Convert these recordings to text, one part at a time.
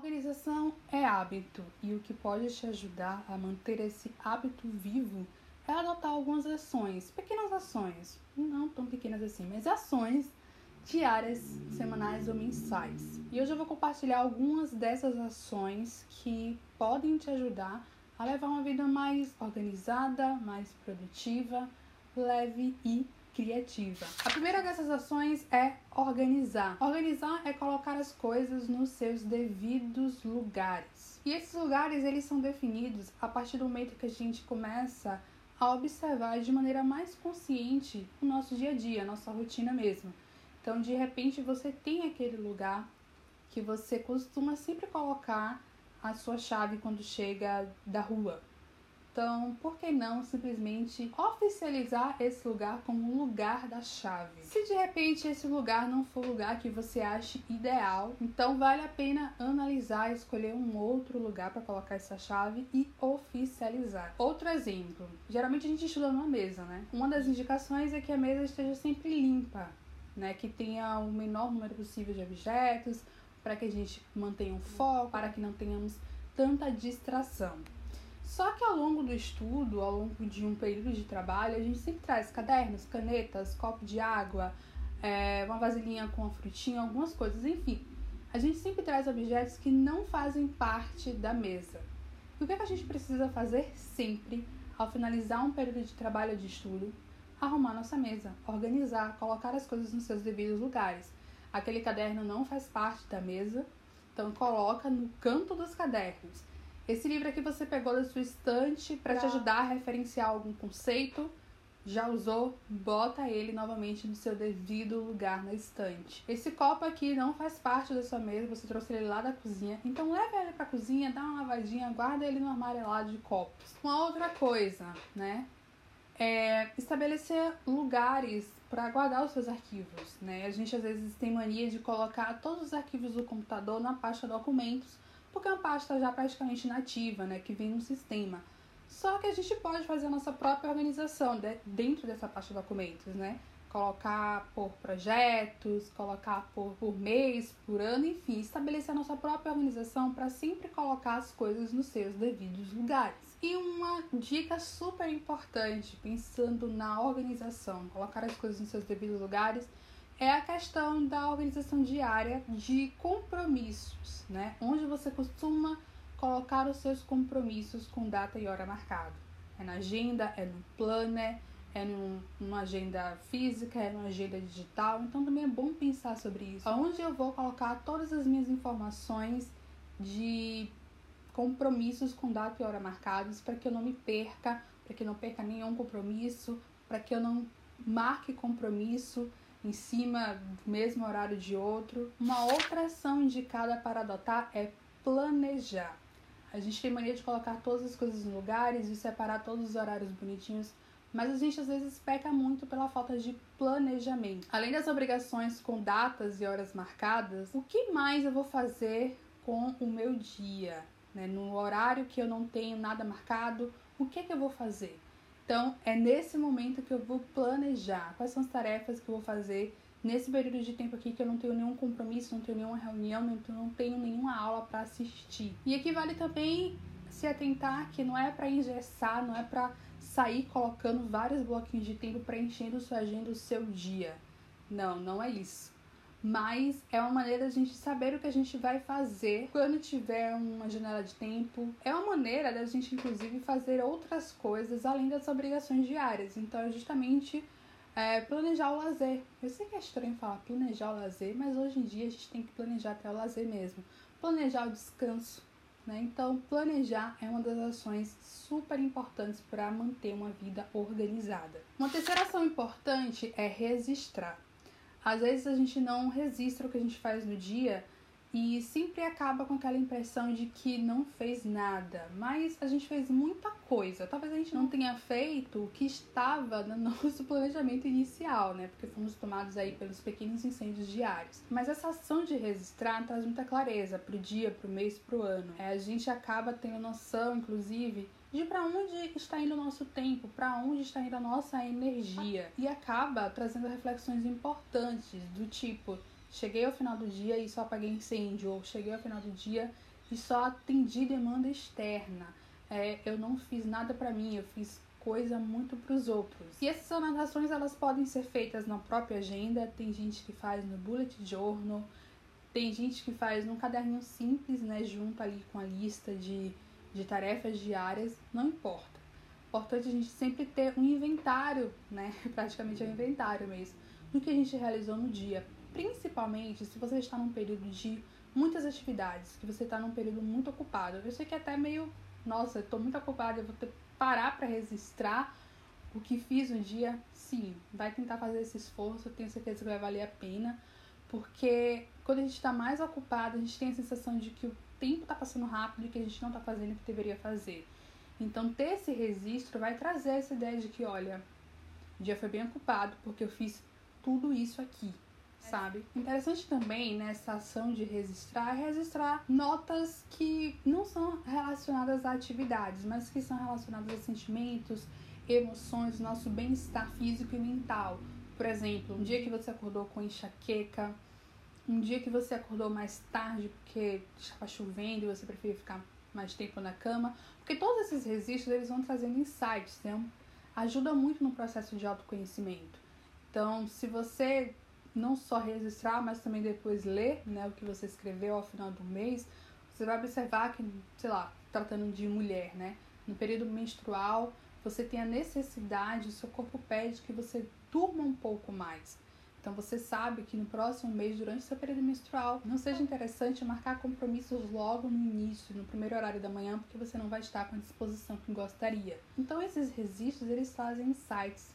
Organização é hábito e o que pode te ajudar a manter esse hábito vivo é adotar algumas ações, pequenas ações, não tão pequenas assim, mas ações diárias, semanais ou mensais. E hoje eu vou compartilhar algumas dessas ações que podem te ajudar a levar uma vida mais organizada, mais produtiva, leve e criativa. A primeira dessas ações é organizar. Organizar é colocar as coisas nos seus devidos lugares. E esses lugares eles são definidos a partir do momento que a gente começa a observar de maneira mais consciente o nosso dia a dia, a nossa rotina mesmo. Então, de repente, você tem aquele lugar que você costuma sempre colocar a sua chave quando chega da rua, então, por que não simplesmente oficializar esse lugar como um lugar da chave? Se de repente esse lugar não for o lugar que você acha ideal, então vale a pena analisar e escolher um outro lugar para colocar essa chave e oficializar. Outro exemplo: geralmente a gente estuda numa mesa, né? Uma das indicações é que a mesa esteja sempre limpa, né? Que tenha o menor número possível de objetos, para que a gente mantenha um foco, para que não tenhamos tanta distração. Só que ao longo do estudo, ao longo de um período de trabalho, a gente sempre traz cadernos, canetas, copo de água, é, uma vasilhinha com uma frutinha, algumas coisas, enfim. A gente sempre traz objetos que não fazem parte da mesa. E o que, é que a gente precisa fazer sempre ao finalizar um período de trabalho de estudo? Arrumar nossa mesa, organizar, colocar as coisas nos seus devidos lugares. Aquele caderno não faz parte da mesa, então coloca no canto dos cadernos. Esse livro aqui você pegou da sua estante para te ajudar a referenciar algum conceito. Já usou? Bota ele novamente no seu devido lugar na estante. Esse copo aqui não faz parte da sua mesa, você trouxe ele lá da cozinha. Então leve ele para a cozinha, dá uma lavadinha, guarda ele no armário lá de copos. Uma outra coisa, né? É estabelecer lugares para guardar os seus arquivos, né? A gente às vezes tem mania de colocar todos os arquivos do computador na pasta documentos porque é uma pasta já praticamente nativa, né, que vem no sistema. Só que a gente pode fazer a nossa própria organização de, dentro dessa pasta de documentos, né? Colocar por projetos, colocar por, por mês, por ano, enfim, estabelecer a nossa própria organização para sempre colocar as coisas nos seus devidos lugares. E uma dica super importante, pensando na organização, colocar as coisas nos seus devidos lugares, é a questão da organização diária de compromissos, né? Você costuma colocar os seus compromissos com data e hora marcado. É na agenda, é no planner, é num, numa agenda física, é numa agenda digital. Então também é bom pensar sobre isso. Onde eu vou colocar todas as minhas informações de compromissos com data e hora marcados para que eu não me perca, para que eu não perca nenhum compromisso, para que eu não marque compromisso em cima do mesmo horário de outro. Uma outra ação indicada para adotar é planejar. A gente tem mania de colocar todas as coisas em lugares e separar todos os horários bonitinhos, mas a gente às vezes peca muito pela falta de planejamento. Além das obrigações com datas e horas marcadas, o que mais eu vou fazer com o meu dia? Né? No horário que eu não tenho nada marcado, o que, é que eu vou fazer? Então, é nesse momento que eu vou planejar quais são as tarefas que eu vou fazer nesse período de tempo aqui que eu não tenho nenhum compromisso, não tenho nenhuma reunião, não tenho nenhuma aula para assistir. E aqui vale também se atentar que não é para engessar, não é para sair colocando vários bloquinhos de tempo preenchendo sua agenda, o seu dia. Não, não é isso mas é uma maneira da gente saber o que a gente vai fazer quando tiver uma janela de tempo. É uma maneira da gente, inclusive, fazer outras coisas além das obrigações diárias. Então, é justamente é, planejar o lazer. Eu sei que é estranho falar planejar o lazer, mas hoje em dia a gente tem que planejar até o lazer mesmo. Planejar o descanso. Né? Então, planejar é uma das ações super importantes para manter uma vida organizada. Uma terceira ação importante é registrar. Às vezes a gente não registra o que a gente faz no dia e sempre acaba com aquela impressão de que não fez nada, mas a gente fez muita coisa. Talvez a gente não tenha feito o que estava no nosso planejamento inicial, né? Porque fomos tomados aí pelos pequenos incêndios diários. Mas essa ação de registrar traz muita clareza pro dia, pro mês, pro ano. É, a gente acaba tendo noção, inclusive, de para onde está indo o nosso tempo, para onde está indo a nossa energia e acaba trazendo reflexões importantes do tipo cheguei ao final do dia e só apaguei incêndio, ou cheguei ao final do dia e só atendi demanda externa. É, eu não fiz nada para mim, eu fiz coisa muito para os outros. E essas anotações elas podem ser feitas na própria agenda, tem gente que faz no bullet journal, tem gente que faz num caderninho simples, né, junto ali com a lista de, de tarefas diárias, não importa. Importante a gente sempre ter um inventário, né, praticamente é um inventário mesmo, do que a gente realizou no dia. Principalmente se você está num período de muitas atividades, que você está num período muito ocupado. Eu sei que é até meio, nossa, tô muito ocupada, eu vou ter que parar para registrar o que fiz no dia. Sim, vai tentar fazer esse esforço, eu tenho certeza que vai valer a pena, porque quando a gente está mais ocupado, a gente tem a sensação de que o tempo está passando rápido e que a gente não está fazendo o que deveria fazer. Então, ter esse registro vai trazer essa ideia de que, olha, o dia foi bem ocupado porque eu fiz tudo isso aqui sabe? Interessante também nessa ação de registrar registrar notas que não são relacionadas a atividades, mas que são relacionadas a sentimentos, emoções, nosso bem-estar físico e mental. Por exemplo, um dia que você acordou com enxaqueca, um dia que você acordou mais tarde porque estava chovendo e você prefere ficar mais tempo na cama, porque todos esses registros eles vão trazendo insights, né? ajuda muito no processo de autoconhecimento. Então, se você não só registrar, mas também depois ler né, o que você escreveu ao final do mês, você vai observar que, sei lá, tratando de mulher, né? No período menstrual, você tem a necessidade, o seu corpo pede que você durma um pouco mais. Então você sabe que no próximo mês, durante seu período menstrual, não seja interessante marcar compromissos logo no início, no primeiro horário da manhã, porque você não vai estar com a disposição que gostaria. Então esses registros, eles fazem insights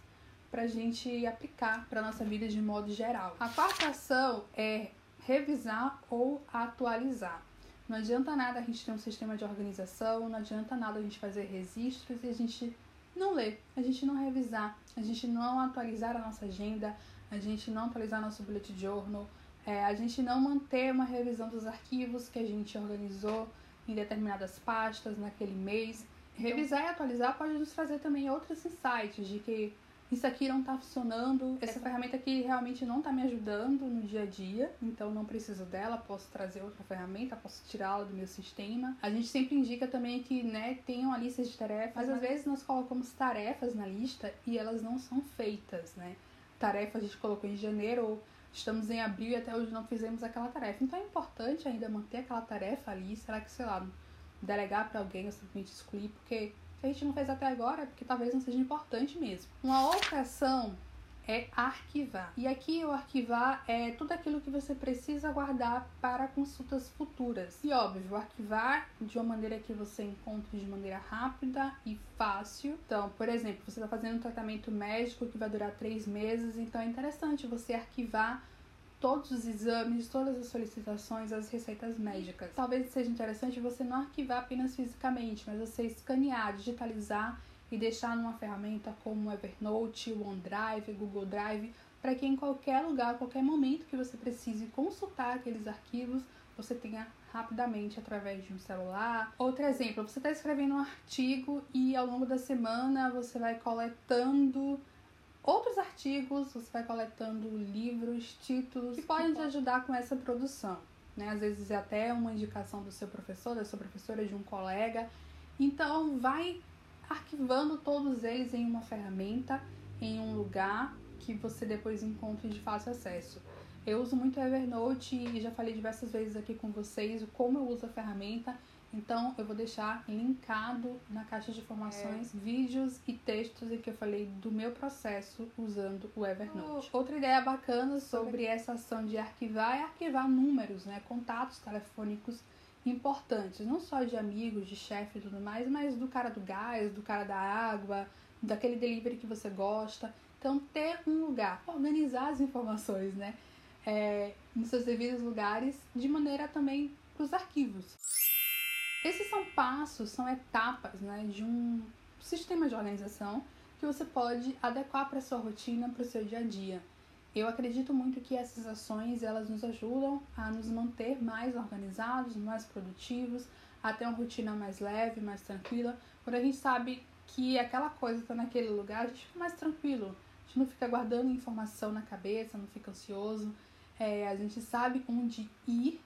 para a gente aplicar para nossa vida de modo geral. A quarta ação é revisar ou atualizar. Não adianta nada a gente ter um sistema de organização, não adianta nada a gente fazer registros e a gente não ler, a gente não revisar, a gente não atualizar a nossa agenda, a gente não atualizar nosso bullet journal, é, a gente não manter uma revisão dos arquivos que a gente organizou em determinadas pastas naquele mês. Revisar e atualizar pode nos trazer também outros insights de que isso aqui não tá funcionando, essa ferramenta aqui realmente não tá me ajudando no dia a dia, então não preciso dela, posso trazer outra ferramenta, posso tirá-la do meu sistema. A gente sempre indica também que, né, tenham a lista de tarefas, mas às vezes nós colocamos tarefas na lista e elas não são feitas, né? Tarefas a gente colocou em janeiro ou estamos em abril e até hoje não fizemos aquela tarefa. Então é importante ainda manter aquela tarefa ali, será que, sei lá, delegar para alguém ou simplesmente excluir, porque a gente não fez até agora, porque talvez não seja importante mesmo. Uma outra ação é arquivar. E aqui o arquivar é tudo aquilo que você precisa guardar para consultas futuras. E óbvio, arquivar de uma maneira que você encontre de maneira rápida e fácil. Então, por exemplo, você está fazendo um tratamento médico que vai durar três meses, então é interessante você arquivar todos os exames, todas as solicitações, as receitas médicas. Talvez seja interessante você não arquivar apenas fisicamente, mas você escanear, digitalizar e deixar numa ferramenta como Evernote, OneDrive, Google Drive, para que em qualquer lugar, qualquer momento que você precise consultar aqueles arquivos, você tenha rapidamente através de um celular. Outro exemplo, você está escrevendo um artigo e ao longo da semana você vai coletando outros artigos, você vai coletando livros, títulos que podem te ajudar com essa produção. Né? Às vezes é até uma indicação do seu professor, da sua professora, de um colega. Então, vai arquivando todos eles em uma ferramenta, em um lugar que você depois encontre de fácil acesso. Eu uso muito Evernote e já falei diversas vezes aqui com vocês como eu uso a ferramenta então eu vou deixar linkado na caixa de informações é. vídeos e textos em que eu falei do meu processo usando o Evernote. Oh. Outra ideia bacana sobre essa ação de arquivar é arquivar números, né, contatos telefônicos importantes, não só de amigos, de chefe e tudo mais, mas do cara do gás, do cara da água, daquele delivery que você gosta. Então ter um lugar, organizar as informações, né, é, nos seus devidos lugares, de maneira também para os arquivos. Esses são passos, são etapas né, de um sistema de organização que você pode adequar para sua rotina, para o seu dia a dia. Eu acredito muito que essas ações elas nos ajudam a nos manter mais organizados, mais produtivos, a ter uma rotina mais leve, mais tranquila. Quando a gente sabe que aquela coisa está naquele lugar, a gente fica mais tranquilo. A gente não fica guardando informação na cabeça, não fica ansioso. é, a gente sabe onde ir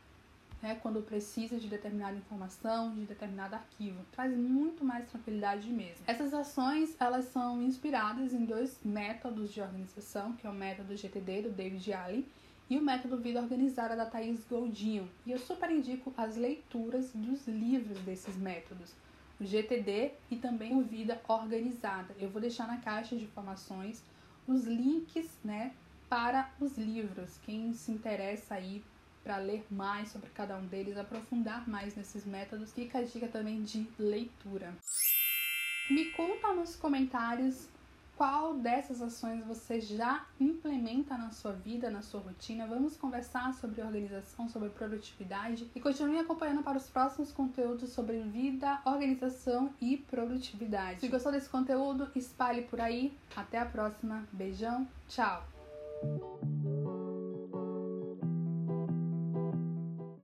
né, quando precisa de determinada informação, de determinado arquivo. Traz muito mais tranquilidade mesmo. Essas ações, elas são inspiradas em dois métodos de organização, que é o método GTD do David Allen e o método Vida Organizada da Thais Goldinho. E eu super indico as leituras dos livros desses métodos, o GTD e também o Vida Organizada. Eu vou deixar na caixa de informações os links, né, para os livros. Quem se interessa aí para ler mais sobre cada um deles, aprofundar mais nesses métodos, fica a dica também de leitura. Me conta nos comentários qual dessas ações você já implementa na sua vida, na sua rotina. Vamos conversar sobre organização, sobre produtividade e continue acompanhando para os próximos conteúdos sobre vida, organização e produtividade. Se gostou desse conteúdo, espalhe por aí. Até a próxima. Beijão. Tchau.